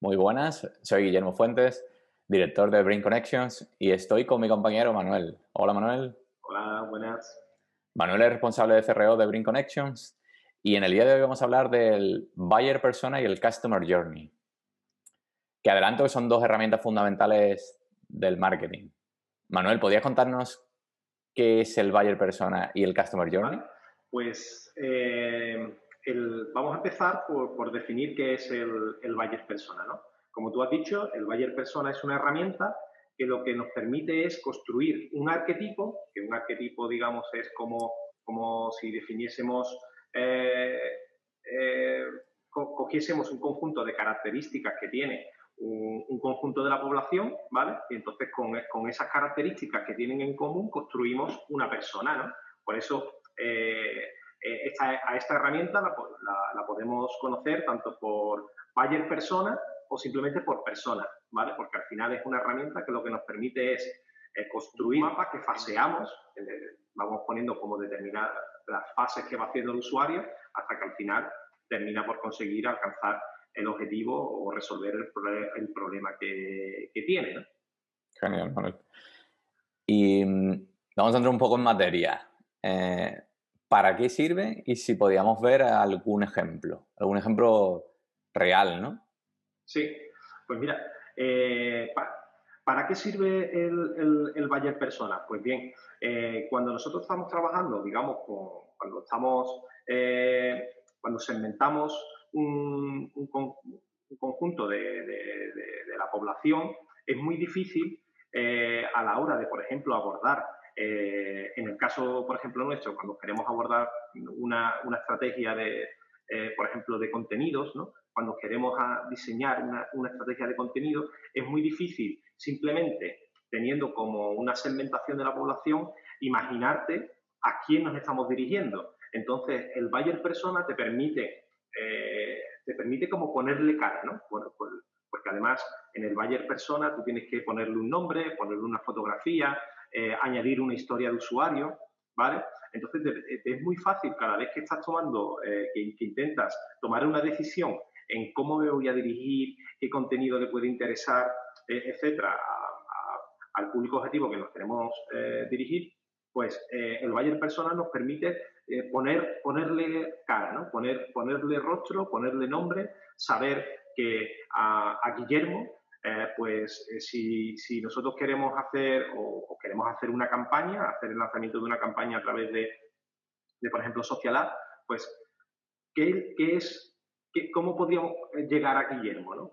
Muy buenas, soy Guillermo Fuentes, director de Brain Connections y estoy con mi compañero Manuel. Hola Manuel. Hola, buenas. Manuel es responsable de CRO de Brain Connections y en el día de hoy vamos a hablar del Buyer Persona y el Customer Journey. Que adelanto que son dos herramientas fundamentales del marketing. Manuel, ¿podrías contarnos qué es el Buyer Persona y el Customer Journey? Pues eh, vamos a empezar por, definir qué es el, el Buyer Persona. ¿no? Como tú has dicho, el Buyer Persona es una herramienta que lo que nos permite es construir un arquetipo, que un arquetipo, digamos, es como, como si definiésemos, eh, eh, cogiésemos un conjunto de características que tiene un, conjunto de la población, ¿vale? Y entonces con, con, esas características que tienen en común construimos una persona, ¿no? Por eso eh, a esta herramienta la, podemos conocer tanto por buyer persona o simplemente por persona, ¿vale? Porque al final es una herramienta que lo que nos permite es eh, construir un mapa que faseamos, eh, vamos poniendo como determinadas las fases que va haciendo el usuario hasta que al final termina por conseguir alcanzar el objetivo o resolver el, problema que, tiene. ¿no? Genial, Manuel. Y mm, vamos a entrar un poco en materia. Eh, ¿Para qué sirve? Y si podíamos ver algún ejemplo, algún ejemplo real, ¿no? Sí, pues mira, eh, ¿para qué sirve el, el, Buyer Persona? Pues bien, eh, cuando nosotros estamos trabajando, digamos, cuando estamos, eh, cuando segmentamos un, conjunto de, la población, es muy difícil a la hora de, por ejemplo, abordar en el caso, por ejemplo, nuestro, cuando queremos abordar una, estrategia de, por ejemplo, de contenidos, cuando queremos diseñar una, estrategia de contenido, es muy difícil simplemente teniendo como una segmentación de la población, imaginarte a quién nos estamos dirigiendo. Entonces, el buyer persona te permite, eh, te permite como ponerle cara, ¿no? porque además en el buyer persona tú tienes que ponerle un nombre, ponerle una fotografía, eh, añadir una historia de usuario, ¿vale? Entonces, es muy fácil cada vez que estás tomando, eh, que, intentas tomar una decisión en cómo me voy a dirigir, qué contenido le puede interesar, eh, etcétera, al público objetivo que nos queremos eh, dirigir, pues eh, el Buyer Persona nos permite poner, ponerle cara, ¿no? Poner, ponerle rostro, ponerle nombre, saber que a, Guillermo, pues si, si, nosotros queremos hacer o, queremos hacer una campaña, hacer el lanzamiento de una campaña a través de, de por ejemplo, Social App, pues ¿qué, qué es ¿cómo podríamos eh, llegar a Guillermo? ¿no?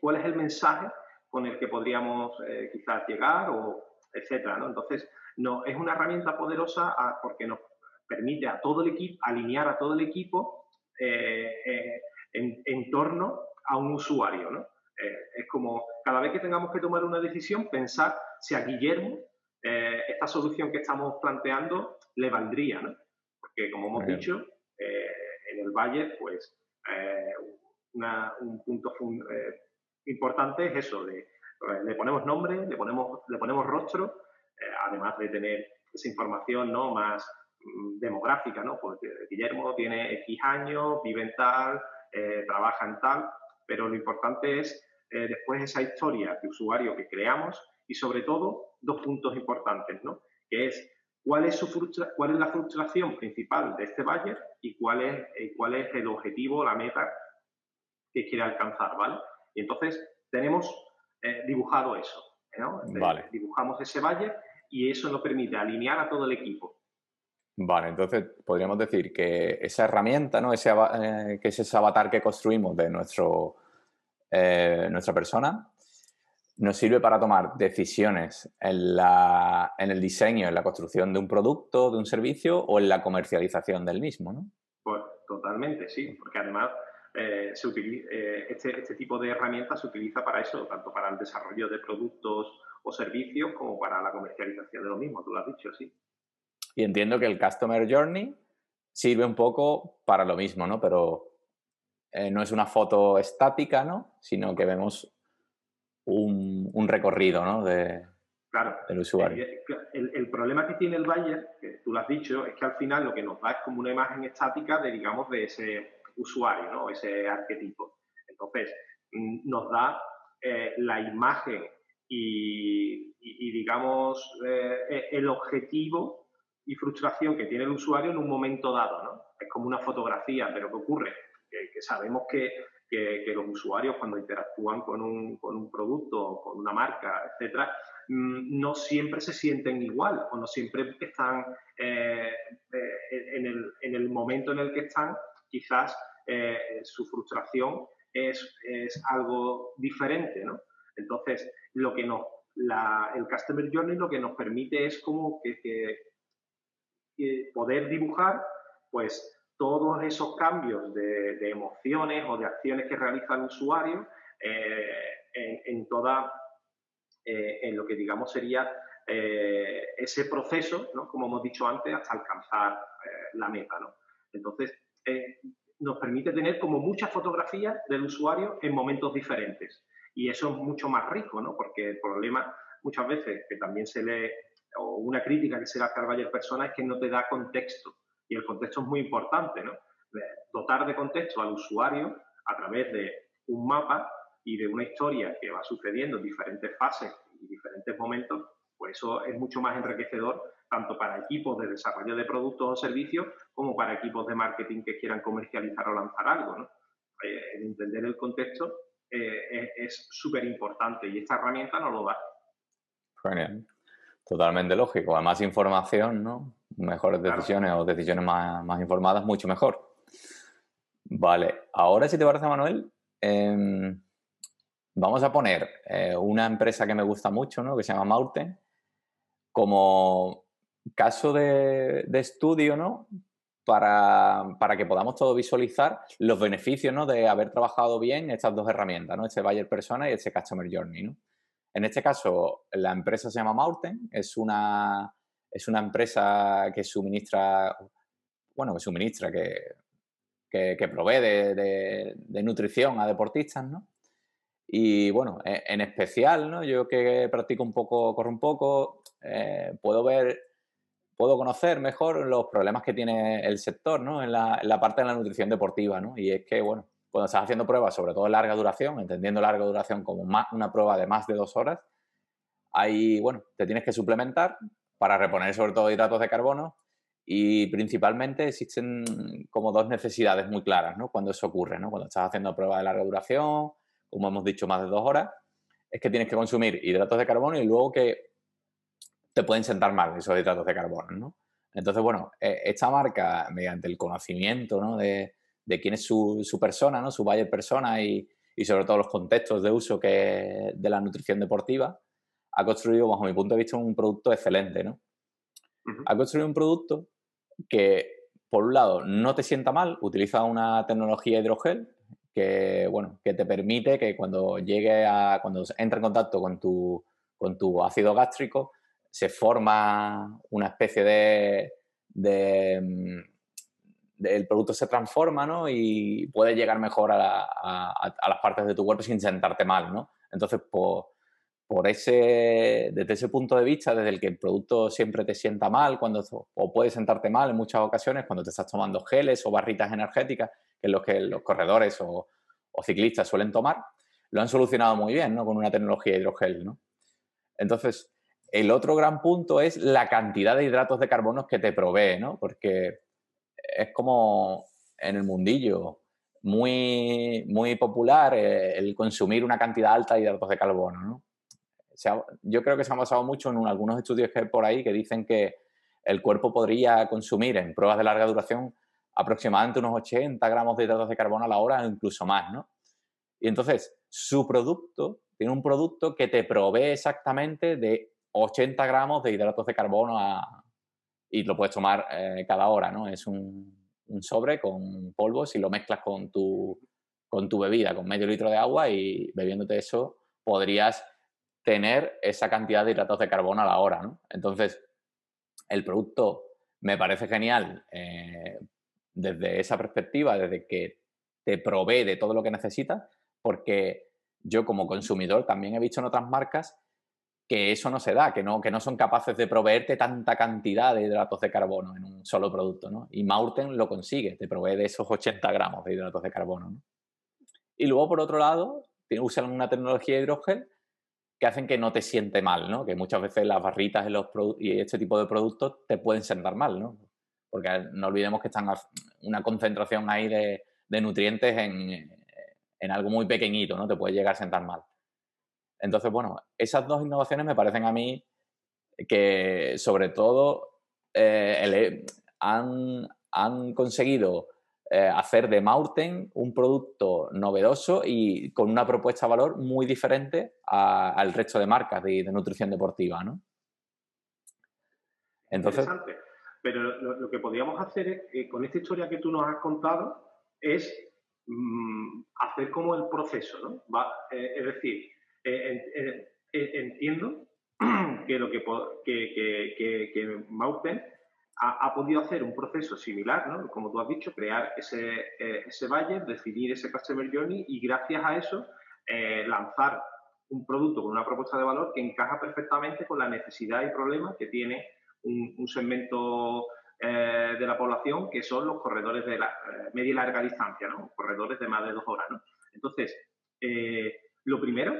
¿Cuál es el mensaje con el que podríamos eh, quizás llegar o etcétera? ¿no? Entonces, no, es una herramienta poderosa porque nos permite a todo el equipo, alinear a todo el equipo eh, en, torno a un usuario. ¿no? Es como cada vez que tengamos que tomar una decisión, pensar si a Guillermo esta solución que estamos planteando le valdría. ¿no? Porque, como hemos dicho, en el Valle, pues eh, un punto eh, importante es eso, de, le ponemos nombre, le ponemos, le ponemos rostro, eh, además de tener esa información ¿no? más mm, demográfica, ¿no? porque Guillermo tiene X años, vive en tal, trabaja en tal, pero lo importante es después esa historia de usuario que creamos y sobre todo dos puntos importantes, ¿no? que es cuál es, su cuál es la frustración principal de este buyer y cuál es, eh, cuál es el objetivo, la meta que quiere alcanzar, ¿vale? Y entonces tenemos eh, dibujado eso, ¿no? Vale. Dibujamos ese buyer y eso nos permite alinear a todo el equipo. Vale, entonces podríamos decir que esa herramienta, ¿no? Ese, eh, que es ese avatar que construimos de nuestro, nuestra persona, nos sirve para tomar decisiones en, la, en, el diseño, en la construcción de un producto, de un servicio o en la comercialización del mismo, ¿no? Pues totalmente, sí, porque además eh, se eh, este, este, tipo de herramientas se utiliza para eso, tanto para el desarrollo de productos o servicios como para la comercialización de lo mismo, tú lo has dicho, sí. Y entiendo que el Customer Journey sirve un poco para lo mismo, ¿no? Pero eh, no es una foto estática, ¿no? Sino que vemos un, recorrido ¿no? de, claro, del usuario. El, problema que tiene el Bayer, que tú lo has dicho, es que al final lo que nos da es como una imagen estática de, digamos, de ese usuario, ¿no? ese arquetipo. Entonces, mm, nos da la imagen y, digamos, el objetivo y frustración que tiene el usuario en un momento dado, ¿no? Es como una fotografía, pero ¿qué ocurre? Que, sabemos que, que, los usuarios cuando interactúan con un, con un producto, con una marca, etcétera, mm, no siempre se sienten igual o no siempre están eh, eh, en, el, en, el, momento en el que están, quizás eh, su frustración es, es, algo diferente, ¿no? Entonces, lo que nos, la, el Customer Journey lo que nos permite es como que, poder dibujar, pues, todos esos cambios de, emociones o de acciones que realiza el usuario en, toda, en lo que digamos sería eh, ese proceso, ¿no? como hemos dicho antes, hasta alcanzar eh, la meta. ¿no? Entonces, eh, nos permite tener como muchas fotografías del usuario en momentos diferentes. Y eso es mucho más rico, ¿no? porque el problema muchas veces que también se lee, o una crítica que se le hace al Bayer Persona es que no te da contexto. Y el contexto es muy importante, ¿no? Dotar de contexto al usuario a través de un mapa y de una historia que va sucediendo en diferentes fases y diferentes momentos, pues eso es mucho más enriquecedor tanto para equipos de desarrollo de productos o servicios como para equipos de marketing que quieran comercializar o lanzar algo. ¿no? Eh, entender el contexto eh, es súper importante y esta herramienta nos lo da. Genial. Totalmente lógico. A más información, ¿no? Mejores decisiones o decisiones más, informadas, mucho mejor. Vale. Ahora, si te parece, Manuel, em, vamos a poner eh, una empresa que me gusta mucho, ¿no? Que se llama Mauten como caso de, estudio, ¿no? Para, que podamos todos visualizar los beneficios ¿no? de haber trabajado bien estas dos herramientas, ¿no? este Buyer Persona y este Customer Journey. ¿no? En este caso, la empresa se llama Mauten, es una, es una empresa que suministra, bueno, que suministra, que, que, provee de, de, nutrición a deportistas, ¿no? Y bueno, e, en especial, ¿no? Yo que practico un poco, corro un poco, eh, puedo ver, puedo conocer mejor los problemas que tiene el sector, ¿no? En la, parte de la nutrición deportiva, ¿no? Y es que, bueno, cuando estás haciendo pruebas, sobre todo larga duración, entendiendo larga duración como una prueba de más de dos horas, ahí, bueno, te tienes que suplementar para reponer sobre todo hidratos de carbono y principalmente existen como dos necesidades muy claras, ¿no? Cuando eso ocurre, ¿no? Cuando estás haciendo pruebas de larga duración, como hemos dicho, más de dos horas, es que tienes que consumir hidratos de carbono y luego que te pueden sentar mal esos hidratos de carbono, ¿no? Entonces, bueno, e, esta marca, mediante el conocimiento ¿no? de, quién es su, persona, ¿no? su buyer persona y, sobre todo los contextos de uso que de la nutrición deportiva, ha construido, bajo mi punto de vista, un producto excelente. ¿no? Ha construido un producto que, por un lado, no te sienta mal, utiliza una tecnología hidrogel que, bueno, que te permite que cuando llegue a, cuando entre en contacto con tu, con tu ácido gástrico, se forma una especie de, mm, el producto se transforma ¿no? y puede llegar mejor a, las partes de tu cuerpo sin sentarte mal. ¿no? Entonces, por, ese, desde ese punto de vista, desde el que el producto siempre te sienta mal cuando, o puede sentarte mal en muchas ocasiones cuando te estás tomando geles o barritas energéticas, que es lo que los corredores o, o ciclistas suelen tomar, lo han solucionado muy bien ¿no? con una tecnología hidrogel. ¿no? Entonces, el otro gran punto es la cantidad de hidratos de carbono que te provee, ¿no? Porque es como en el mundillo muy, muy popular eh, el consumir una cantidad alta de hidratos de carbono, ¿no? yo creo que se ha basado mucho en algunos estudios que hay por ahí que dicen que el cuerpo podría consumir en pruebas de larga duración aproximadamente unos 80 gramos de hidratos de carbono a la hora, incluso más, ¿no? Y entonces, su producto tiene un producto que te provee exactamente de 80 gramos de hidratos de carbono y lo puedes tomar eh, cada hora, ¿no? Es un, sobre con polvo, si lo mezclas con tu, con tu bebida, con medio litro de agua y bebiéndote eso, podrías tener esa cantidad de hidratos de carbono a la hora, ¿no? Entonces, el producto me parece genial eh, desde esa perspectiva, desde que te provee de todo lo que necesitas, porque yo como consumidor también he visto en otras marcas que eso no se da, que no, que no son capaces de proveerte tanta cantidad de hidratos de carbono en un solo producto. ¿no? Y Maurten lo consigue, te provee de esos 80 gramos de hidratos de carbono. ¿no? Y luego, por otro lado, usan una tecnología de hidrogel que hacen que no te siente mal, ¿no? Que muchas veces las barritas los y este tipo de productos te pueden sentar mal, ¿no? Porque no olvidemos que están una concentración ahí de, nutrientes en, en, algo muy pequeñito, ¿no? Te puede llegar a sentar mal. Entonces, bueno, esas dos innovaciones me parecen a mí que sobre todo eh, han, han, conseguido eh, hacer de Maurten un producto novedoso y con una propuesta de valor muy diferente al resto de marcas de, nutrición deportiva, ¿no? Entonces, Pero lo, que podríamos hacer es, eh, con esta historia que tú nos has contado, es mm, hacer como el proceso, ¿no? Eh, es decir, entiendo que lo que, que, que, que Maurten ha, podido hacer un proceso similar, ¿no? como tú has dicho, crear ese, eh, ese valle, definir ese customer journey y gracias a eso eh, lanzar un producto con una propuesta de valor que encaja perfectamente con la necesidad y problema que tiene un, segmento eh, de la población que son los corredores de la media y larga distancia, ¿no? corredores de más de dos horas. ¿no? Entonces, lo primero,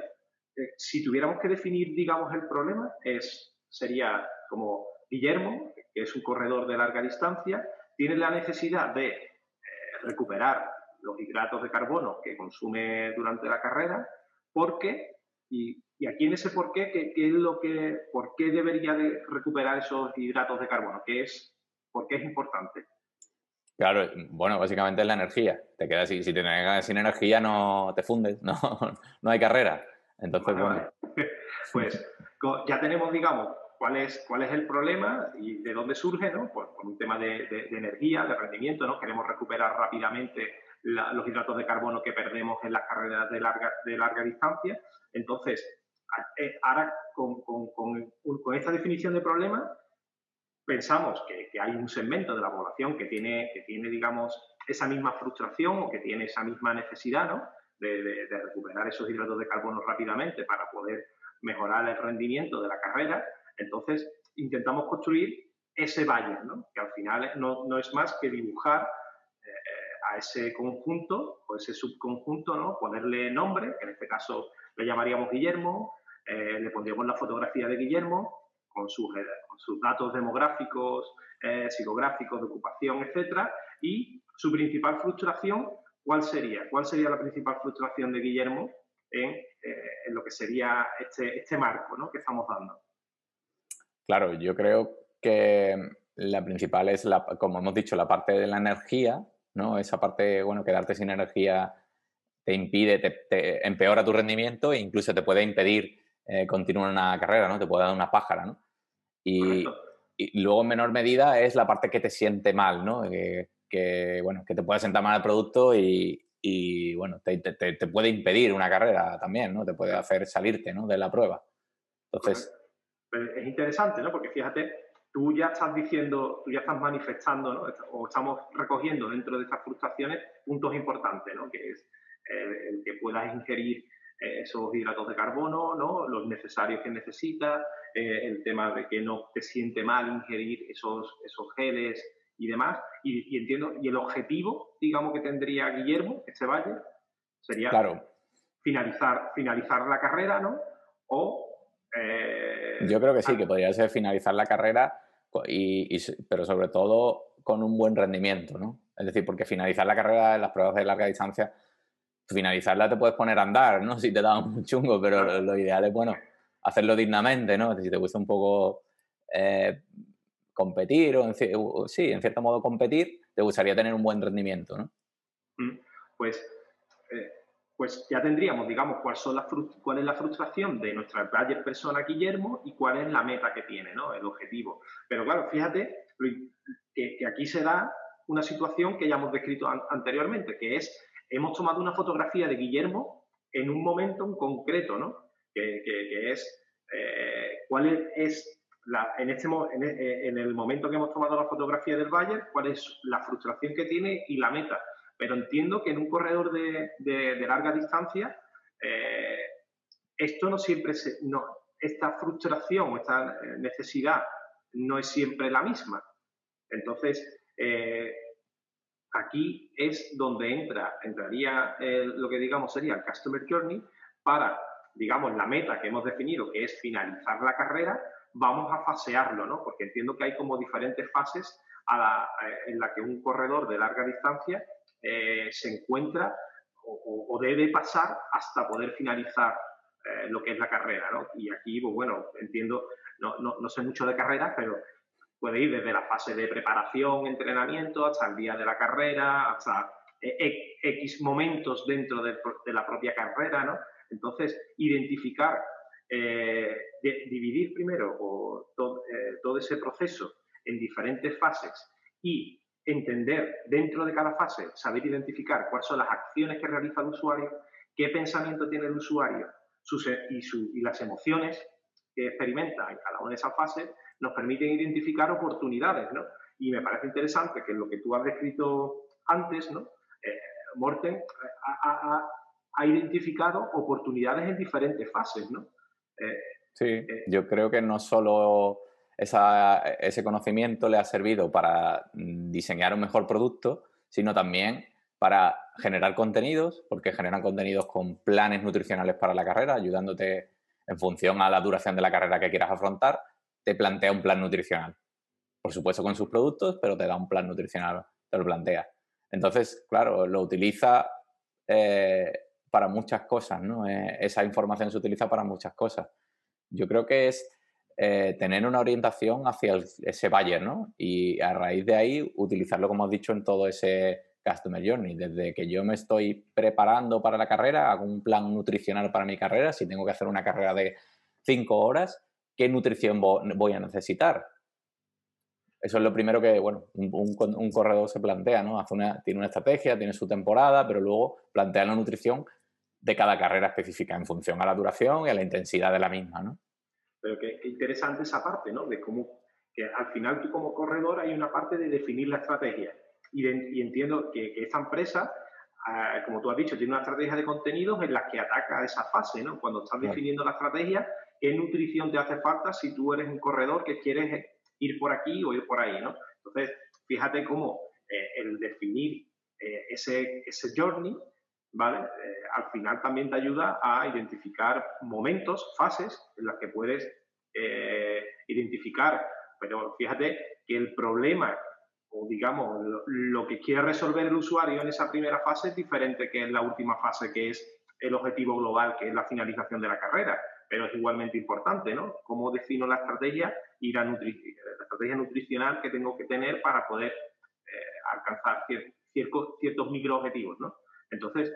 si tuviéramos que definir, digamos, el problema, es, sería como Guillermo, que es un corredor de larga distancia, tiene la necesidad de eh, recuperar los hidratos de carbono que consume durante la carrera, porque, y, aquí en ese por qué, ¿qué, es lo que, ¿por qué debería de recuperar esos hidratos de carbono? ¿Qué es, ¿Por qué es importante? Claro, bueno, básicamente es la energía. Te quedas si, si te quedas sin energía no te fundes, no, no hay carrera. Entonces, bueno. Pues ya tenemos, digamos, cuál es, cuál es el problema y de dónde surge, ¿no? Pues por un tema de, energía, de rendimiento, ¿no? Queremos recuperar rápidamente los hidratos de carbono que perdemos en las carreras de larga, de larga distancia. Entonces, eh, ahora con, con, esta definición de problema, pensamos que, hay un segmento de la población que tiene, que tiene, digamos, esa misma frustración o que tiene esa misma necesidad, ¿no? De, de recuperar esos hidratos de carbono rápidamente para poder mejorar el rendimiento de la carrera entonces, intentamos construir ese valle, ¿no? que al final no, es más que dibujar eh, a ese conjunto o ese subconjunto, ¿no? ponerle nombre, que en este caso le llamaríamos Guillermo, eh, le pondríamos la fotografía de Guillermo con sus, eh, sus datos demográficos, psicográficos, de ocupación, etcétera, y su principal frustración, ¿cuál sería? ¿Cuál sería la principal frustración de Guillermo en, lo que sería este, este marco ¿no? que estamos dando? Claro, yo creo que la principal es, la, como hemos dicho, la parte de la energía, ¿no? Esa parte, bueno, quedarte sin energía te impide, te, empeora tu rendimiento e incluso te puede impedir eh, continuar una carrera, ¿no? Te puede dar una pájara, ¿no? Y, luego en menor medida es la parte que te siente mal, ¿no? Que, bueno, que te puede sentar mal el producto y, bueno, te, te, puede impedir una carrera también, ¿no? Te puede hacer salirte, ¿no? De la prueba. Entonces, es interesante, ¿no? Porque fíjate, tú ya estás diciendo, tú ya estás manifestando, ¿no? O estamos recogiendo dentro de estas frustraciones puntos importantes, ¿no? Que es eh, el que puedas ingerir eh, esos hidratos de carbono, ¿no? Los necesarios que necesitas, eh, el tema de que no te siente mal ingerir esos, esos geles y demás. Y, entiendo, y el objetivo, digamos, que tendría Guillermo, este valle, sería finalizar, finalizar la carrera, ¿no? O eh, Yo creo que sí, que podría ser finalizar la carrera, y, pero sobre todo con un buen rendimiento, ¿no? Es decir, porque finalizar la carrera en las pruebas de larga distancia, finalizarla te puedes poner a andar, ¿no? Si te da un chungo, pero lo, ideal es, bueno, hacerlo dignamente, ¿no? Si te gusta un poco eh, competir, o en, sí, en cierto modo competir, te gustaría tener un buen rendimiento, ¿no? Mm, pues eh, pues ya tendríamos, digamos, cuál, son cuál es la frustración de nuestra buyer persona Guillermo y cuál es la meta que tiene, ¿no? El objetivo. Pero claro, fíjate que, aquí se da una situación que ya hemos descrito anteriormente, que es, hemos tomado una fotografía de Guillermo en un momento en concreto, ¿no? Que, es, eh, cuál es, la, en, este, en, en el momento que hemos tomado la fotografía del buyer, cuál es la frustración que tiene y la meta. Pero entiendo que en un corredor de, larga distancia, eh, esto no siempre se, no, esta frustración esta eh, necesidad no es siempre la misma. Entonces, eh, aquí es donde entra, entraría lo que digamos sería el Customer Journey para, digamos, la meta que hemos definido, que es finalizar la carrera, vamos a fasearlo, ¿no? Porque entiendo que hay como diferentes fases en la que un corredor de larga distancia eh, se encuentra o, debe pasar hasta poder finalizar eh, lo que es la carrera, ¿no? Y aquí, pues bueno, entiendo, no, no, sé mucho de carrera, pero puede ir desde la fase de preparación, entrenamiento, hasta el día de la carrera, hasta eh, X momentos dentro de, la propia carrera, ¿no? Entonces, identificar, dividir primero todo ese proceso en diferentes fases y entender dentro de cada fase, saber identificar cuáles son las acciones que realiza el usuario, qué pensamiento tiene el usuario y, las emociones que experimenta en cada una de esas fases, nos permiten identificar oportunidades. Y me parece interesante que lo que tú has descrito antes, ¿no? Eh, Morten ha, identificado oportunidades en diferentes fases, ¿no? Eh, sí, eh, yo creo que no solo ese conocimiento le ha servido para mm, diseñar un mejor producto, sino también para generar contenidos, porque generan contenidos con planes nutricionales para la carrera, ayudándote en función a la duración de la carrera que quieras afrontar, te plantea un plan nutricional. Por supuesto con sus productos, pero te da un plan nutricional, te lo plantea. Entonces, claro, lo utiliza eh, para muchas cosas, ¿no? Eh, esa información se utiliza para muchas cosas. Yo creo que es eh, tener una orientación hacia ese buyer, ¿no? Y a raíz de ahí utilizarlo, como has dicho, en todo ese Customer Journey. Desde que yo me estoy preparando para la carrera, hago un plan nutricional para mi carrera, si tengo que hacer una carrera de cinco horas, ¿qué nutrición voy a necesitar? Eso es lo primero que, bueno, un, corredor se plantea, ¿no? Tiene una estrategia, tiene su temporada, pero luego plantea la nutrición de cada carrera específica en función a la duración y a la intensidad de la misma, ¿no? Pero qué, interesante esa parte, ¿no? De cómo que al final tú como corredor hay una parte de definir la estrategia. Y, entiendo que, esta empresa, ah, como tú has dicho, tiene una estrategia de contenidos en la que ataca esa fase, ¿no? Cuando estás definiendo la estrategia, ¿qué nutrición te hace falta si tú eres un corredor que quieres ir por aquí o ir por ahí, ¿no? Entonces, fíjate cómo eh, el definir eh, ese, ese journey ¿vale? Eh, al final también te ayuda a identificar momentos, fases en las que puedes eh, identificar, pero fíjate que el problema o digamos lo, que quiere resolver el usuario en esa primera fase es diferente que en la última fase que es el objetivo global, que es la finalización de la carrera, pero es igualmente importante, ¿no? Cómo defino la estrategia y la, estrategia nutricional que tengo que tener para poder eh, alcanzar ciertos, ciertos microobjetivos, ¿no? Entonces,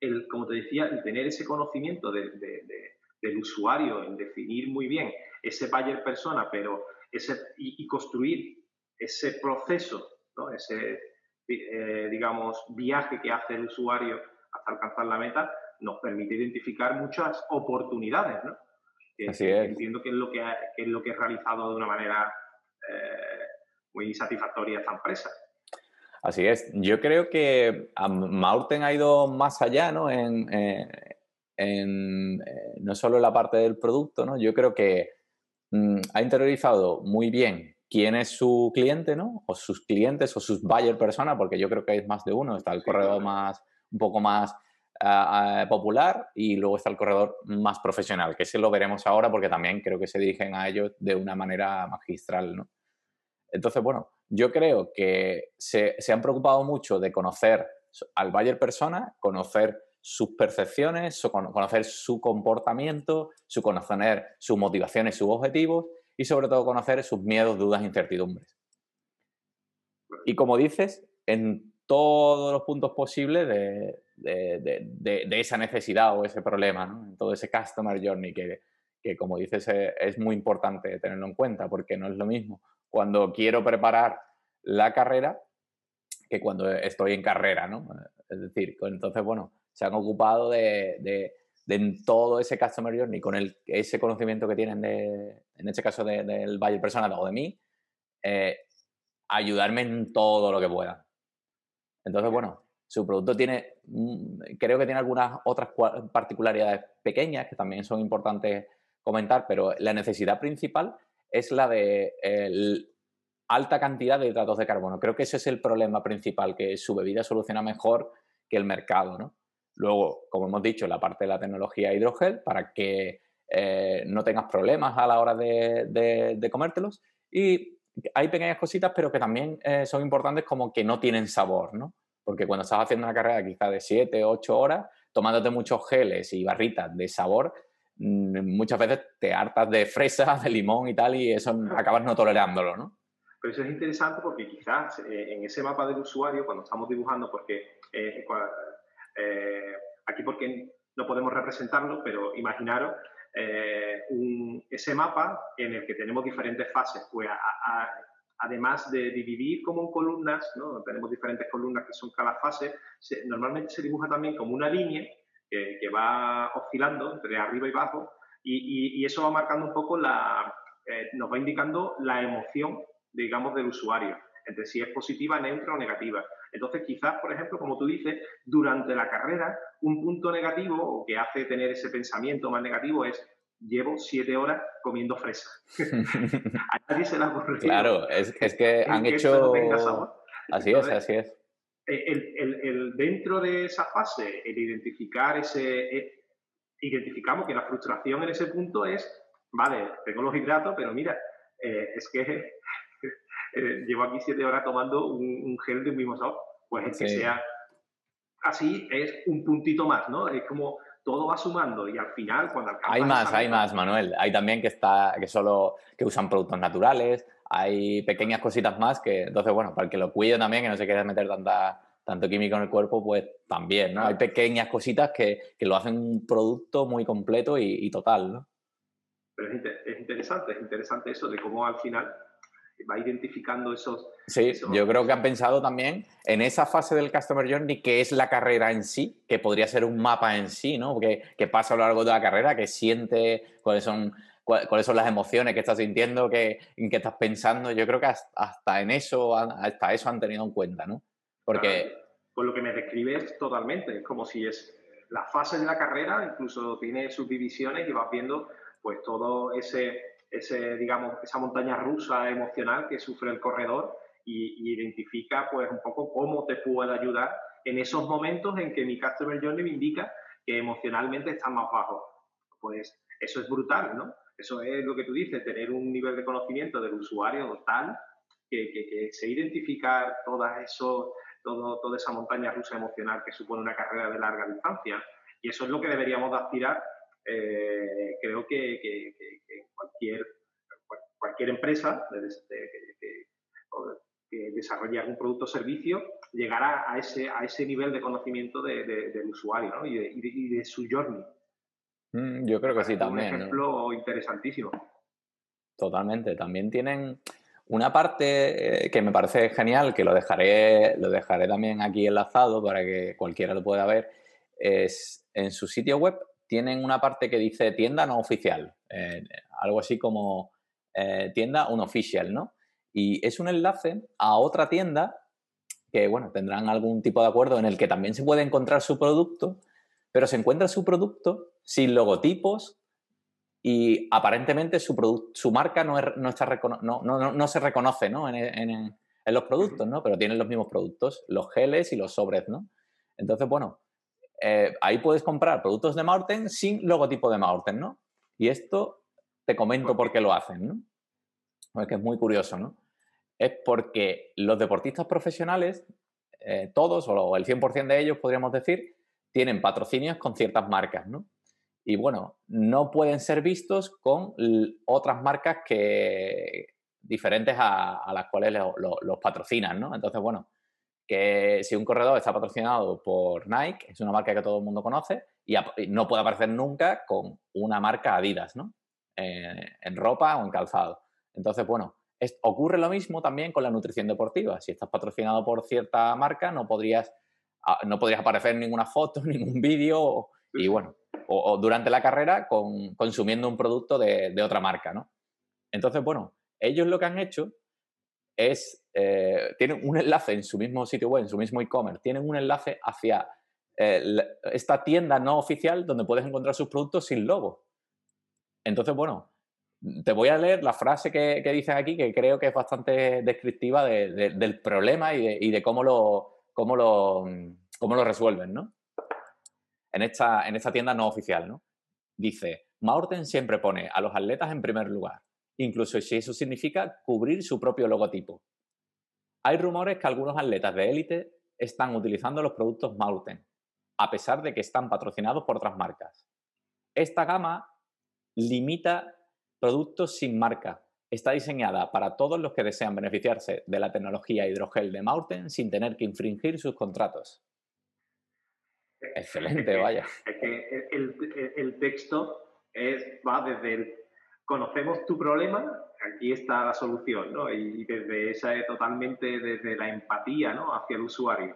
el, como te decía, el tener ese conocimiento del usuario, en definir muy bien ese buyer persona, pero ese, y, construir ese proceso, ¿no? ese, eh, digamos, viaje que hace el usuario hasta alcanzar la meta, nos permite identificar muchas oportunidades, ¿no? Así es. Entiendo que es lo que, ha, es lo que he realizado de una manera eh, muy satisfactoria esta empresa. Así es. Yo creo que Maurten ha ido más allá, ¿no? En, eh, en eh, no solo la parte del producto, ¿no? Yo creo que mm, ha interiorizado muy bien quién es su cliente, ¿no? O sus clientes o sus buyer persona, porque yo creo que hay más de uno. Está el corredor más, un poco más ah, ah, popular y luego está el corredor más profesional, que ese lo veremos ahora porque también creo que se dirigen a ellos de una manera magistral, ¿no? Entonces, bueno, yo creo que se, han preocupado mucho de conocer al buyer persona, conocer sus percepciones, conocer su comportamiento, su conocer sus motivaciones, sus objetivos y sobre todo conocer sus miedos, dudas incertidumbres. Y como dices, en todos los puntos posibles de, esa necesidad o ese problema, todo ese customer journey que, que como dices es muy importante tenerlo en cuenta porque no es lo mismo cuando quiero preparar la carrera que cuando estoy en carrera, ¿no? Es decir, entonces, bueno, se han ocupado de, de, en todo ese customer journey, con el, ese conocimiento que tienen de, en este caso del buyer personal o de mí, eh, ayudarme en todo lo que puedan. Entonces, bueno, su producto tiene, mm, creo que tiene algunas otras particularidades pequeñas que también son importantes comentar, pero la necesidad principal es la de alta cantidad de hidratos de carbono. Creo que ese es el problema principal, que su bebida soluciona mejor que el mercado, ¿no? Luego, como hemos dicho, la parte de la tecnología hidrogel para que eh, no tengas problemas a la hora de, comértelos. Y hay pequeñas cositas, pero que también eh, son importantes como que no tienen sabor, ¿no? Porque cuando estás haciendo una carrera quizá de 7, 8 horas, tomándote muchos geles y barritas de sabor, muchas veces te hartas de fresa, de limón y tal, y eso acabas no tolerándolo, ¿no? Pero eso es interesante porque quizás eh, en ese mapa del usuario, cuando estamos dibujando, porque eh, eh, aquí porque no podemos representarlo, pero imaginaros ese mapa en el que tenemos diferentes fases, pues además de dividir como en columnas, ¿no? tenemos diferentes columnas que son cada fase, normalmente se dibuja también como una línea que, va oscilando entre arriba y abajo y, y, eso va marcando un poco la, nos va indicando la emoción digamos, del usuario, entre si es positiva, neutra o negativa. Entonces, quizás, por ejemplo, como tú dices, durante la carrera, un punto negativo o que hace tener ese pensamiento más negativo es llevo siete horas comiendo fresa. a nadie se la ocurre. Claro, es, que han hecho... Así es, así es. El, dentro de esa fase, el identificar ese... Eh, identificamos que la frustración en ese punto es, vale, tengo los hidratos, pero mira, eh, es que eh, llevo aquí siete horas tomando un, gel de un mismo sabor. Pues es que sea así, es un puntito más, ¿no? Es como todo va sumando y al final cuando Hay más, hay más, Manuel. Hay también que está que solo que usan productos naturales, hay pequeñas cositas más que entonces bueno, para el que lo cuide también que no se quiera meter tanta tanto químico en el cuerpo, pues también, ¿no? Hay pequeñas cositas que, que, lo hacen un producto muy completo y, total, ¿no? Pero es, es, interesante, es interesante eso de cómo al final va identificando esos... Sí, yo creo que han pensado también en esa fase del Customer Journey que es la carrera en sí, que podría ser un mapa en sí, ¿no? Que, que pasa a lo largo de la carrera, que siente cuáles son, cuáles son las emociones que estás sintiendo, que, en qué estás pensando. Yo creo que hasta en eso, hasta eso han tenido en cuenta, ¿no? Porque... Por lo que me describes totalmente, es como si es la fase de la carrera, incluso tiene subdivisiones y vas viendo pues todo ese ese, digamos, esa montaña rusa emocional que sufre el corredor y, identifica pues un poco cómo te puede ayudar en esos momentos en que mi Customer Journey me indica que emocionalmente está más bajo. Pues eso es brutal, ¿no? Eso es lo que tú dices, tener un nivel de conocimiento del usuario tal que, que, se identificar toda, eso, todo, toda esa montaña rusa emocional que supone una carrera de larga distancia. Y eso es lo que deberíamos de aspirar eh, creo que, cualquier, cualquier empresa que, desarrolle algún producto o servicio llegará a ese, a ese nivel de conocimiento del usuario y, de, su journey. Mm, yo creo que sí, también. Un ejemplo interesantísimo. Totalmente. También tienen una parte eh, que me parece genial, que lo dejaré, lo dejaré también aquí enlazado para que cualquiera lo pueda ver, es en su sitio web tienen una parte que dice tienda no oficial, eh, algo así como eh, tienda unofficial, ¿no? Y es un enlace a otra tienda que, bueno, tendrán algún tipo de acuerdo en el que también se puede encontrar su producto, pero se encuentra su producto sin logotipos y aparentemente su, su marca no, no, está no, no, se reconoce ¿no? En, en, en, los productos, ¿no? Pero tienen los mismos productos, los geles y los sobres, ¿no? Entonces, bueno, eh, ahí puedes comprar productos de Maurten sin logotipo de Maurten, ¿no? Y esto te comento por qué lo hacen, ¿no? Es que es muy curioso, ¿no? Es porque los deportistas profesionales, eh, todos o el 100% de ellos, podríamos decir, tienen patrocinios con ciertas marcas, ¿no? Y bueno, no pueden ser vistos con otras marcas que diferentes a, las cuales los patrocinan, ¿no? Entonces, bueno, que si un corredor está patrocinado por Nike, es una marca que todo el mundo conoce, y, no puede aparecer nunca con una marca Adidas, ¿no? en ropa o en calzado. Entonces, bueno, ocurre lo mismo también con la nutrición deportiva. Si estás patrocinado por cierta marca, no podrías, ah, no podrías aparecer en ninguna foto, ningún vídeo, y bueno, o, durante la carrera con, consumiendo un producto de, de otra marca, ¿no? Entonces, bueno, ellos lo que han hecho es, eh, tienen un enlace en su mismo sitio web, en su mismo e-commerce, tienen un enlace hacia eh, esta tienda no oficial donde puedes encontrar sus productos sin logo. Entonces, bueno, te voy a leer la frase que, dices aquí, que creo que es bastante descriptiva del problema y de, cómo, lo, cómo, lo, cómo lo resuelven, ¿no? En esta, en esta tienda no oficial, ¿no? Dice, Maurten siempre pone a los atletas en primer lugar, incluso si eso significa cubrir su propio logotipo. Hay rumores que algunos atletas de élite están utilizando los productos Maurten, a pesar de que están patrocinados por otras marcas. Esta gama limita productos sin marca. Está diseñada para todos los que desean beneficiarse de la tecnología hidrogel de Maurten sin tener que infringir sus contratos. Excelente, vaya. Es que el, texto es, va desde el conocemos tu problema, aquí está la solución, ¿no? Y, desde esa totalmente desde la empatía, ¿no? Hacia el usuario.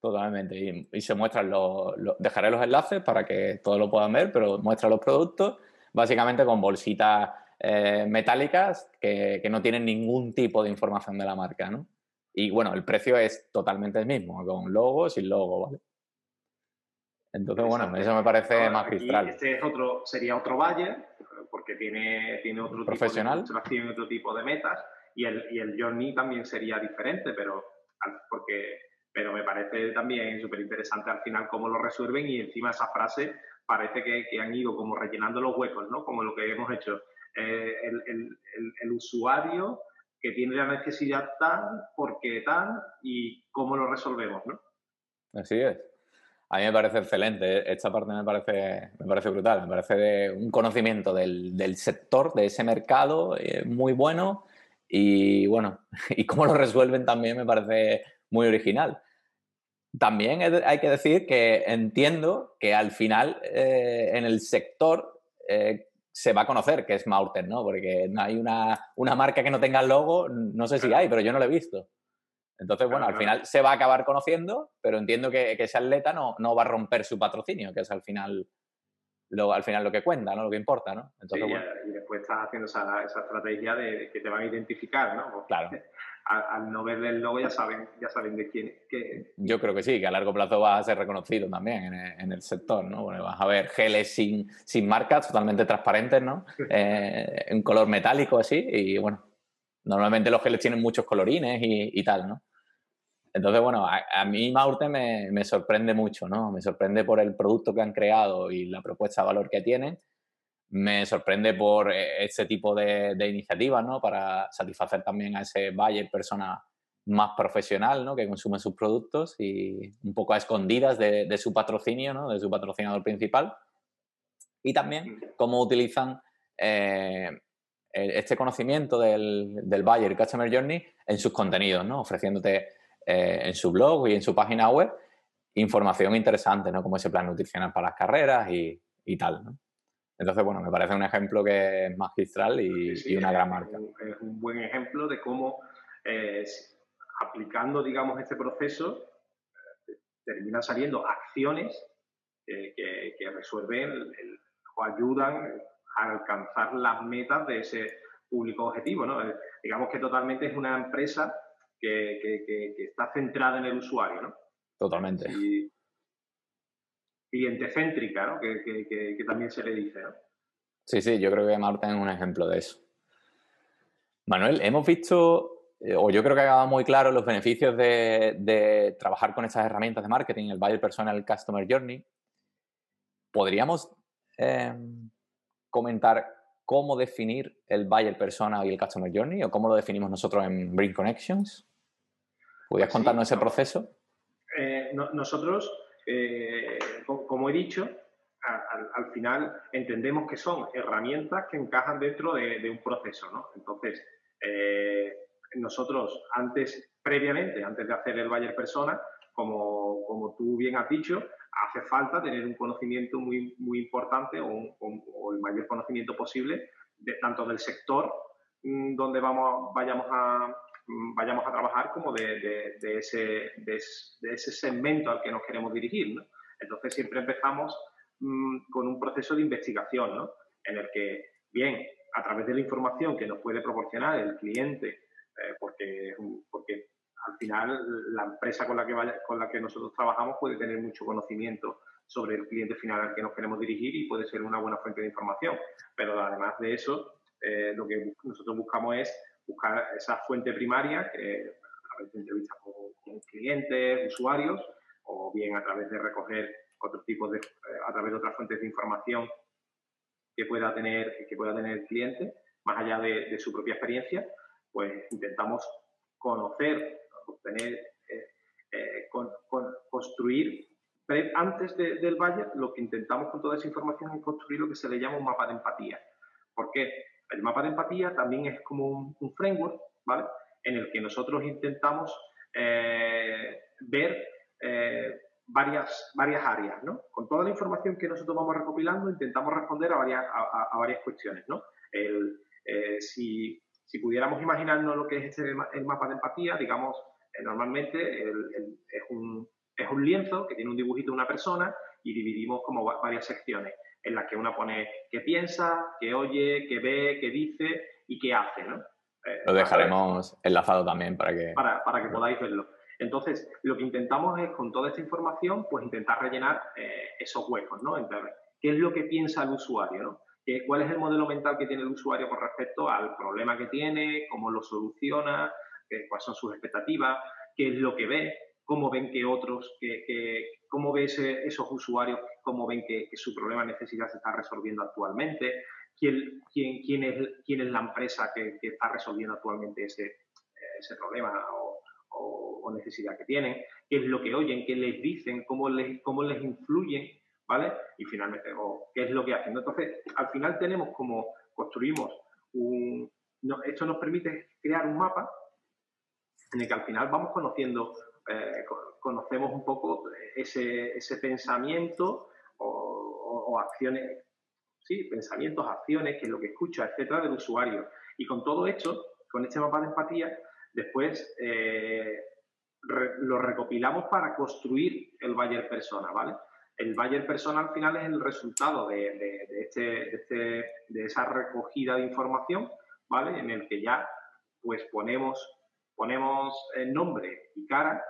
Totalmente. Y, se muestran los, Dejaré los enlaces para que todos lo puedan ver, pero muestra los productos básicamente con bolsitas eh, metálicas que, no tienen ningún tipo de información de la marca, ¿no? Y bueno, el precio es totalmente el mismo, con logo, sin logo, ¿vale? Entonces, bueno, eso me parece magistral. Este es otro, sería otro valle, porque tiene, tiene otro Profesional. tipo de otro tipo de metas, y el, y el Journey también sería diferente, pero porque pero me parece también súper interesante al final cómo lo resuelven y encima esa frase parece que, que, han ido como rellenando los huecos, ¿no? Como lo que hemos hecho. Eh, el, el, el, usuario que tiene la necesidad tal, por qué tal y cómo lo resolvemos, ¿no? Así es. A mí me parece excelente, esta parte me parece, me parece brutal, me parece de un conocimiento del, del sector, de ese mercado eh, muy bueno y bueno, y cómo lo resuelven también me parece muy original. También hay que decir que entiendo que al final eh, en el sector se va a conocer que es Maurten, ¿no? Porque no hay una, una marca que no tenga el logo, no sé si hay, pero yo no lo he visto. Entonces, bueno, al final se va a acabar conociendo, pero entiendo que, que ese atleta no, no, va a romper su patrocinio, que es al final lo, al final lo que cuenta, ¿no? Lo que importa, ¿no? Entonces, sí, y después estás haciendo esa, esa, estrategia de, que te van a identificar, ¿no? claro. Al, no ver el logo ya saben, ya saben de quién que... Yo creo que sí, que a largo plazo vas a ser reconocido también en, el sector, ¿no? Bueno, vas a ver geles sin, sin marcas, totalmente transparentes, ¿no? Eh, en color metálico así y bueno, normalmente los geles tienen muchos colorines y, y tal, ¿no? Entonces, bueno, a, mí Maurte me, me, sorprende mucho, ¿no? Me sorprende por el producto que han creado y la propuesta de valor que tienen. Me sorprende por ese tipo de, de iniciativas, ¿no? Para satisfacer también a ese buyer persona más profesional, ¿no? Que consume sus productos y un poco a escondidas de, de su patrocinio, ¿no? De su patrocinador principal. Y también cómo utilizan eh, este conocimiento del, del buyer Customer Journey en sus contenidos, ¿no? Ofreciéndote eh, en su blog y en su página web información interesante, ¿no? Como ese plan nutricional para las carreras y, y tal, ¿no? Entonces, bueno, me parece un ejemplo que es magistral y, y una gran marca. Es un, buen ejemplo de cómo eh, aplicando, digamos, este proceso eh, terminan saliendo acciones que, que, resuelven o ayudan alcanzar las metas de ese público objetivo, ¿no? digamos que totalmente es una empresa que, está centrada en el usuario, ¿no? Totalmente. Y cliente céntrica, ¿no? Que, también se le dice, ¿no? Sí, sí, yo creo que Marta es un ejemplo de eso. Manuel, hemos visto, eh, o yo creo que ha quedado muy claro los beneficios de, trabajar con esas herramientas de marketing, el Buyer Personal Customer Journey. ¿Podríamos em, comentar cómo definir el Buyer Persona y el Customer Journey o cómo lo definimos nosotros en Bring Connections? ¿Podrías contarnos ese proceso? Eh, nosotros, eh, como he dicho, al, final entendemos que son herramientas que encajan dentro de, un proceso, ¿no? Entonces, eh, nosotros antes, previamente, antes de hacer el Bayer Persona, como, como tú bien has dicho, hace falta tener un conocimiento muy, muy importante o, el mayor conocimiento posible de, tanto del sector mm, donde vamos, vayamos, a, mm, vayamos a trabajar como de, de, ese, de, ese, segmento al que nos queremos dirigir. ¿no? Entonces siempre empezamos mm, con un proceso de investigación ¿no? en el que, bien, a través de la información que nos puede proporcionar el cliente, eh, porque, porque al final la empresa con la, que vaya, con la que nosotros trabajamos puede tener mucho conocimiento sobre el cliente final al que nos queremos dirigir y puede ser una buena fuente de información. Pero además de eso, lo que nosotros buscamos es buscar esa fuente primaria a través de entrevistas con, clientes, usuarios, o bien a través de recoger otro tipo de, a través de otras fuentes de información que pueda tener, que pueda tener el cliente, más allá de, su propia experiencia, pues intentamos conocer, eh, eh, con, construir antes del Bayer, lo que intentamos con toda esa información es construir lo que se le llama un mapa de empatía. Porque el mapa de empatía también es como un, framework, ¿vale? En el que nosotros intentamos eh, ver varias, varias áreas, ¿no? Con toda la información que nosotros vamos recopilando, intentamos responder a varias, a, varias cuestiones, ¿no? Si, si, pudiéramos imaginarnos lo que es este, el mapa de empatía, digamos, eh, normalmente es, un, es un lienzo que tiene un dibujito de una persona y dividimos como varias secciones en las que una pone qué piensa, qué oye, qué ve, qué dice y qué hace, ¿no? Eh, lo dejaremos enlazado también para que... Para, para que podáis verlo. Entonces, lo que intentamos es, con toda esta información, pues intentar rellenar eh, esos huecos, ¿no? ¿Qué es lo que piensa el usuario, ¿no? ¿Cuál es el modelo mental que tiene el usuario con respecto al problema que tiene, cómo lo soluciona, cuáles son sus expectativas, qué es lo que ve, cómo ven que otros, que, cómo ve esos usuarios, cómo ven que, su problema necesidad se está resolviendo actualmente, quién, quién, quién, es, quién es la empresa que, está resolviendo actualmente ese, ese problema o, o, necesidad que tienen, qué es lo que oyen, qué les dicen, cómo les, cómo les influyen, ¿vale? Y finalmente, qué es lo que hacen. Entonces, al final tenemos como construimos un... esto nos permite crear un mapa en el que al final vamos conociendo, eh, conocemos un poco ese, ese pensamiento o, acciones, sí, pensamientos, acciones, que es lo que escucha, etcétera, del usuario. Y con todo esto, con este mapa de empatía, Después eh, lo recopilamos para construir el Bayer Persona, ¿vale? El Bayer Persona al final es el resultado este, de, este, de, esa recogida de información, ¿vale? En el que ya pues ponemos, ponemos el nombre y cara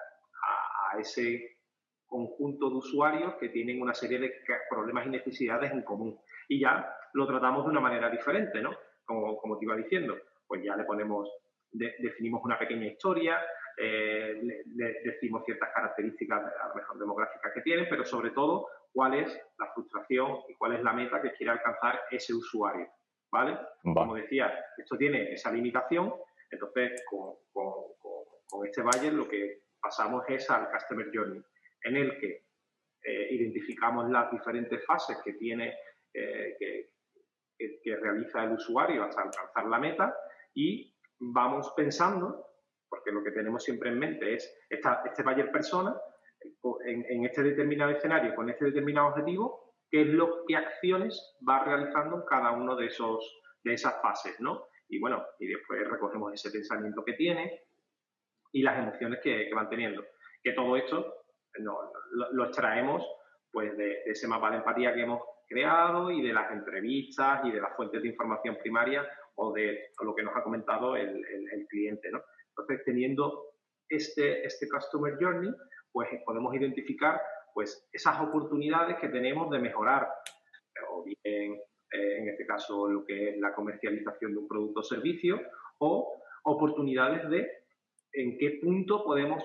a, ese conjunto de usuarios que tienen una serie de problemas y necesidades en común. Y ya lo tratamos de una manera diferente, ¿no? Como, como te iba diciendo, pues ya le ponemos definimos una pequeña historia, eh, le, decimos ciertas características a lo mejor demográficas que tiene, pero sobre todo cuál es la frustración y cuál es la meta que quiere alcanzar ese usuario. ¿Vale? Como decía, esto tiene esa limitación, entonces con, este Bayer lo que pasamos es al Customer Journey, en el que eh, identificamos las diferentes fases que tiene, eh, que, realiza el usuario hasta alcanzar la meta y vamos pensando, porque lo que tenemos siempre en mente es este Bayer persona, en, este determinado escenario, con este determinado objetivo, qué que acciones va realizando cada uno de, esos, de esas fases, ¿no? Y bueno, y después recogemos ese pensamiento que tiene y las emociones que, van teniendo. Que todo esto lo, extraemos pues de, ese mapa de empatía que hemos creado y de las entrevistas y de las fuentes de información primaria o de lo que nos ha comentado el, cliente. ¿no? Entonces, teniendo este, este Customer Journey, pues podemos identificar pues, esas oportunidades que tenemos de mejorar, o bien eh, en este caso lo que es la comercialización de un producto o servicio, o oportunidades de en qué punto podemos,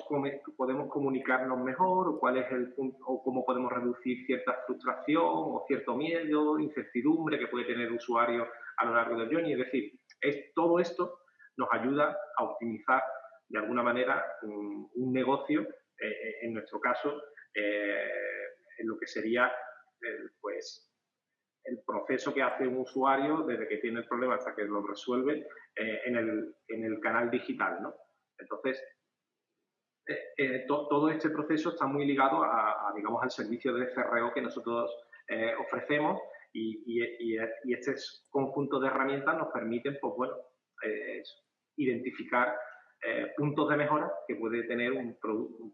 podemos comunicarnos mejor o cuál es el punto, o cómo podemos reducir cierta frustración o cierto miedo, incertidumbre que puede tener el usuario a lo largo del journey. Es decir, es, todo esto nos ayuda a optimizar de alguna manera un, negocio, eh, eh, en nuestro caso, en lo que sería pues, el proceso que hace un usuario desde que tiene el problema hasta que lo resuelve en, el, en, el, canal digital. ¿no? Entonces, todo este proceso está muy ligado a, digamos, al servicio de CRO que nosotros ofrecemos y, este conjunto de herramientas nos permiten, pues bueno, eh, identificar eh, puntos de mejora que puede tener un,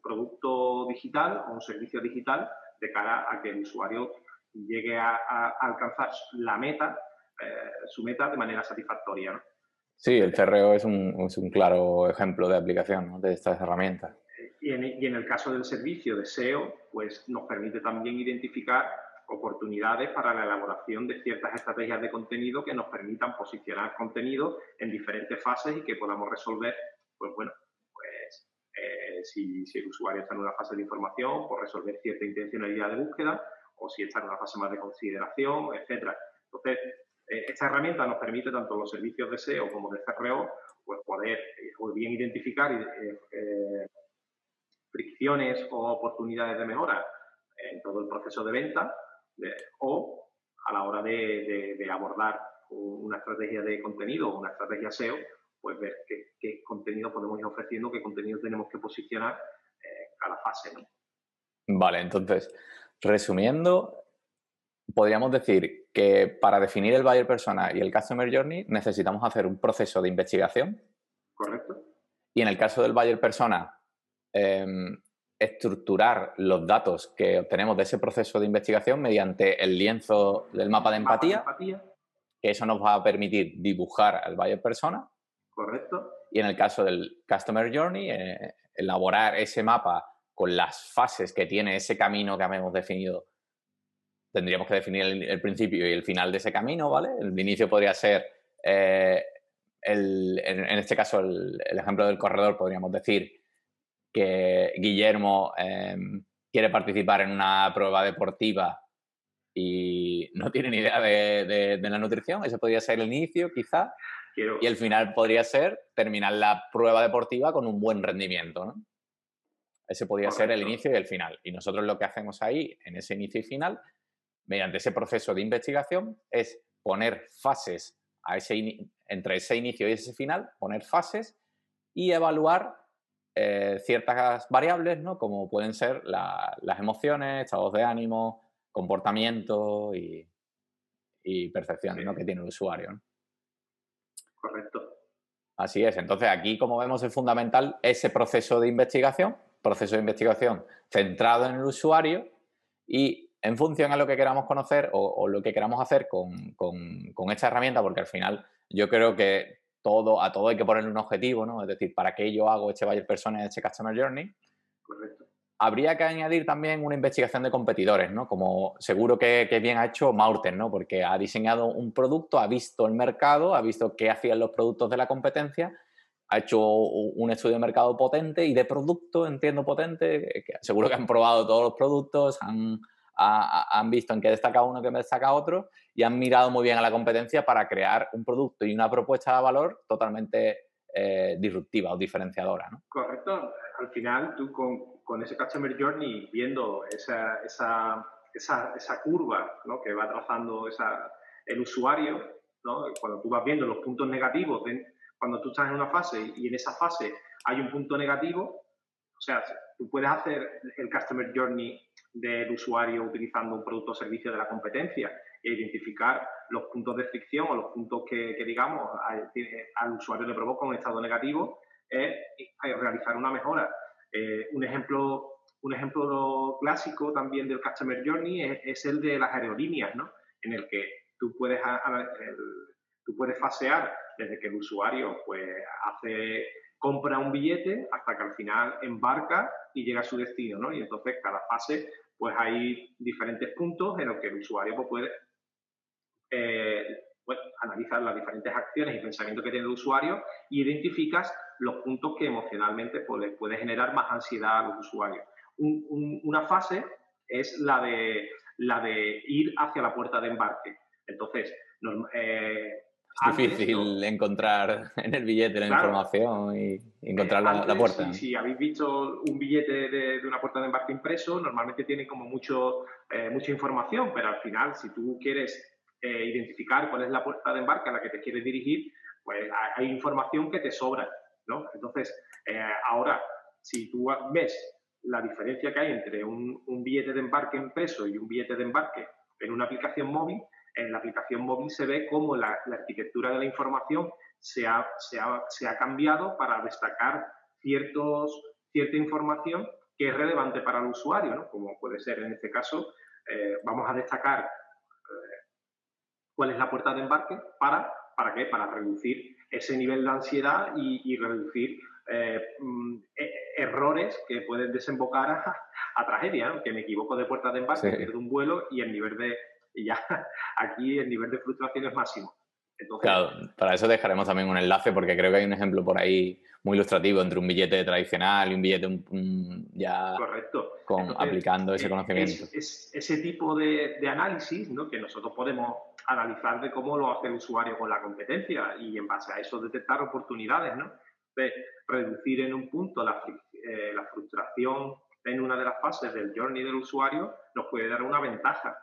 producto digital o un servicio digital de cara a que el usuario llegue a, alcanzar la meta, eh, su meta de manera satisfactoria. Sí, el CRO es un, claro ejemplo de aplicación de estas herramientas. Y en, y en, el caso del servicio de SEO, pues nos permite también identificar oportunidades para la elaboración de ciertas estrategias de contenido que nos permitan posicionar contenido en diferentes fases y que podamos resolver, pues bueno, pues eh, si, el usuario está en una fase de información, pues resolver cierta intencionalidad de búsqueda, o si está en una fase más de consideración, etcétera. Entonces, eh, esta herramienta nos permite tanto los servicios de SEO como de CRO pues poder eh, bien identificar fricciones o oportunidades de mejora en todo el proceso de venta o a la hora de, abordar una estrategia de contenido o una estrategia SEO, pues ver qué, contenido podemos ir ofreciendo, qué contenido tenemos que posicionar eh, cada fase. ¿no? Vale, entonces, resumiendo, podríamos decir que para definir el buyer persona y el customer journey necesitamos hacer un proceso de investigación. Correcto. Y en el caso del buyer persona, em, estructurar los datos que obtenemos de ese proceso de investigación mediante el lienzo del mapa de empatía, que eso nos va a permitir dibujar al buyer persona. Correcto. Y en el caso del Customer Journey, eh, elaborar ese mapa con las fases que tiene ese camino que hemos definido. Tendríamos que definir el, principio y el final de ese camino, ¿vale? El inicio podría ser, eh, en, este caso, el ejemplo del corredor, podríamos decir, que Guillermo em, quiere participar en una prueba deportiva y no tiene ni idea de, la nutrición, ese podría ser el inicio quizá, y el final podría ser terminar la prueba deportiva con un buen rendimiento. ¿no? Ese podría ser el inicio y el final. Y nosotros lo que hacemos ahí, en ese inicio y final, mediante ese proceso de investigación, es poner fases a ese entre ese inicio y ese final, poner fases y evaluar eh, ciertas variables, ¿no? Como pueden ser las emociones, estados de ánimo, comportamiento y, y percepciones que tiene el usuario. Correcto. Así es. Entonces, aquí, como vemos, es fundamental ese proceso de investigación, proceso de investigación centrado en el usuario y en función a lo que queramos conocer o, lo que queramos hacer con, con, esta herramienta, porque al final yo creo que todo, a todo hay que ponerle un objetivo, ¿no? Es decir, ¿para qué yo hago este buyer persona, este customer journey? Correcto. Habría que añadir también una investigación de competidores, ¿no? Como seguro que, bien ha hecho Maurten, ¿no? Porque ha diseñado un producto, ha visto el mercado, ha visto qué hacían los productos de la competencia, ha hecho un estudio de mercado potente y de producto, entiendo potente, seguro que han probado todos los productos, han, han visto en qué destaca uno, qué destaca otro y han mirado muy bien a la competencia para crear un producto y una propuesta de valor totalmente eh, disruptiva o diferenciadora. ¿no? Correcto. Al final, tú con, con ese Customer Journey, viendo esa, esa, esa, esa curva ¿no? que va trazando el usuario, ¿no? cuando tú vas viendo los puntos negativos, cuando tú estás en una fase y en esa fase hay un punto negativo, o sea, tú puedes hacer el Customer Journey del usuario utilizando un producto o servicio de la competencia e identificar los puntos de fricción o los puntos que, digamos, al, usuario le provoca un estado negativo, es realizar una mejora. Eh, un, ejemplo, un ejemplo clásico también del Customer Journey es, el de las aerolíneas, ¿no? en el que tú puedes, tú puedes fasear desde que el usuario pues, hace compra un billete hasta que al final embarca y llega a su destino, ¿no? Y entonces cada fase pues hay diferentes puntos en los que el usuario pues, puede eh, analizar las diferentes acciones y pensamientos que tiene el usuario y identificas los puntos que emocionalmente pues, puede generar más ansiedad a los usuarios. una fase es la de, la de ir hacia la puerta de embarque. Entonces, eh, es difícil encontrar en el billete la información y encontrar la, puerta. Si, habéis visto un billete de, una puerta de embarque impreso, normalmente tiene como mucho, eh, mucha información, pero al final, si tú quieres eh, identificar cuál es la puerta de embarque a la que te quieres dirigir, pues hay información que te sobra, ¿no? Entonces, eh, ahora, si tú ves la diferencia que hay entre un, un billete de embarque impreso y un billete de embarque en una aplicación móvil, en la aplicación móvil se ve cómo la, arquitectura de la información se ha, se, ha, cambiado para destacar ciertos, cierta información que es relevante para el usuario, ¿no? como puede ser en este caso, eh, vamos a destacar eh, cuál es la puerta de embarque para, ¿para qué? Para reducir ese nivel de ansiedad y, reducir mm, e, errores que pueden desembocar a, tragedia, que me equivoco de puerta de embarque, pierdo un vuelo y el nivel de, ya aquí el nivel de frustración es máximo. claro, para eso dejaremos también un enlace porque creo que hay un ejemplo por ahí muy ilustrativo entre un billete tradicional y un billete ya Con, aplicando ese conocimiento. Es, ese tipo de, análisis ¿no? que nosotros podemos analizar de cómo lo hace el usuario con la competencia y en base a eso detectar oportunidades, ¿no? De reducir en un punto la, eh, la frustración en una de las fases del journey del usuario nos puede dar una ventaja.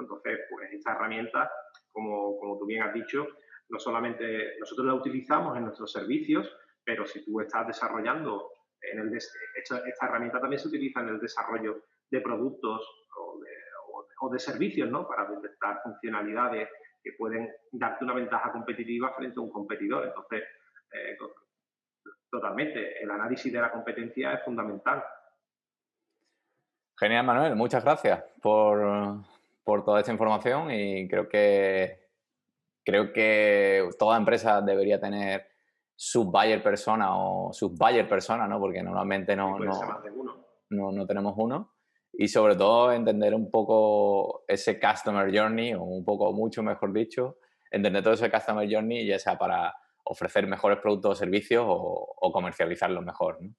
Entonces, pues esta herramienta, como, como tú bien has dicho, no solamente nosotros la utilizamos en nuestros servicios, pero si tú estás desarrollando, en el esta, herramienta también se utiliza en el desarrollo de productos o de, servicios, ¿no? Para detectar funcionalidades que pueden darte una ventaja competitiva frente a un competidor. Entonces, eh, totalmente, el análisis de la competencia es fundamental. Genial, Manuel. Muchas gracias por, por toda esta información y creo que creo que toda empresa debería tener sus buyer persona o sus buyer persona, ¿no? Porque normalmente no, no, no, tenemos uno. Y sobre todo entender un poco ese customer journey, o un poco mucho mejor dicho, entender todo ese customer journey, ya sea para ofrecer mejores productos o servicios o, o comercializarlos mejor. ¿no?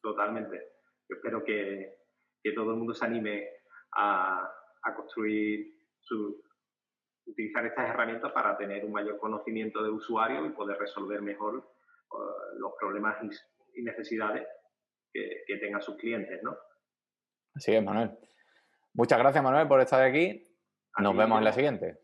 Totalmente. espero que, que, todo el mundo se anime a, a construir su, utilizar estas herramientas para tener un mayor conocimiento de usuario y poder resolver mejor eh, los problemas y necesidades que, tengan sus clientes, ¿no? Así es, Manuel. Muchas gracias, Manuel, por estar aquí. Nos vemos en la siguiente.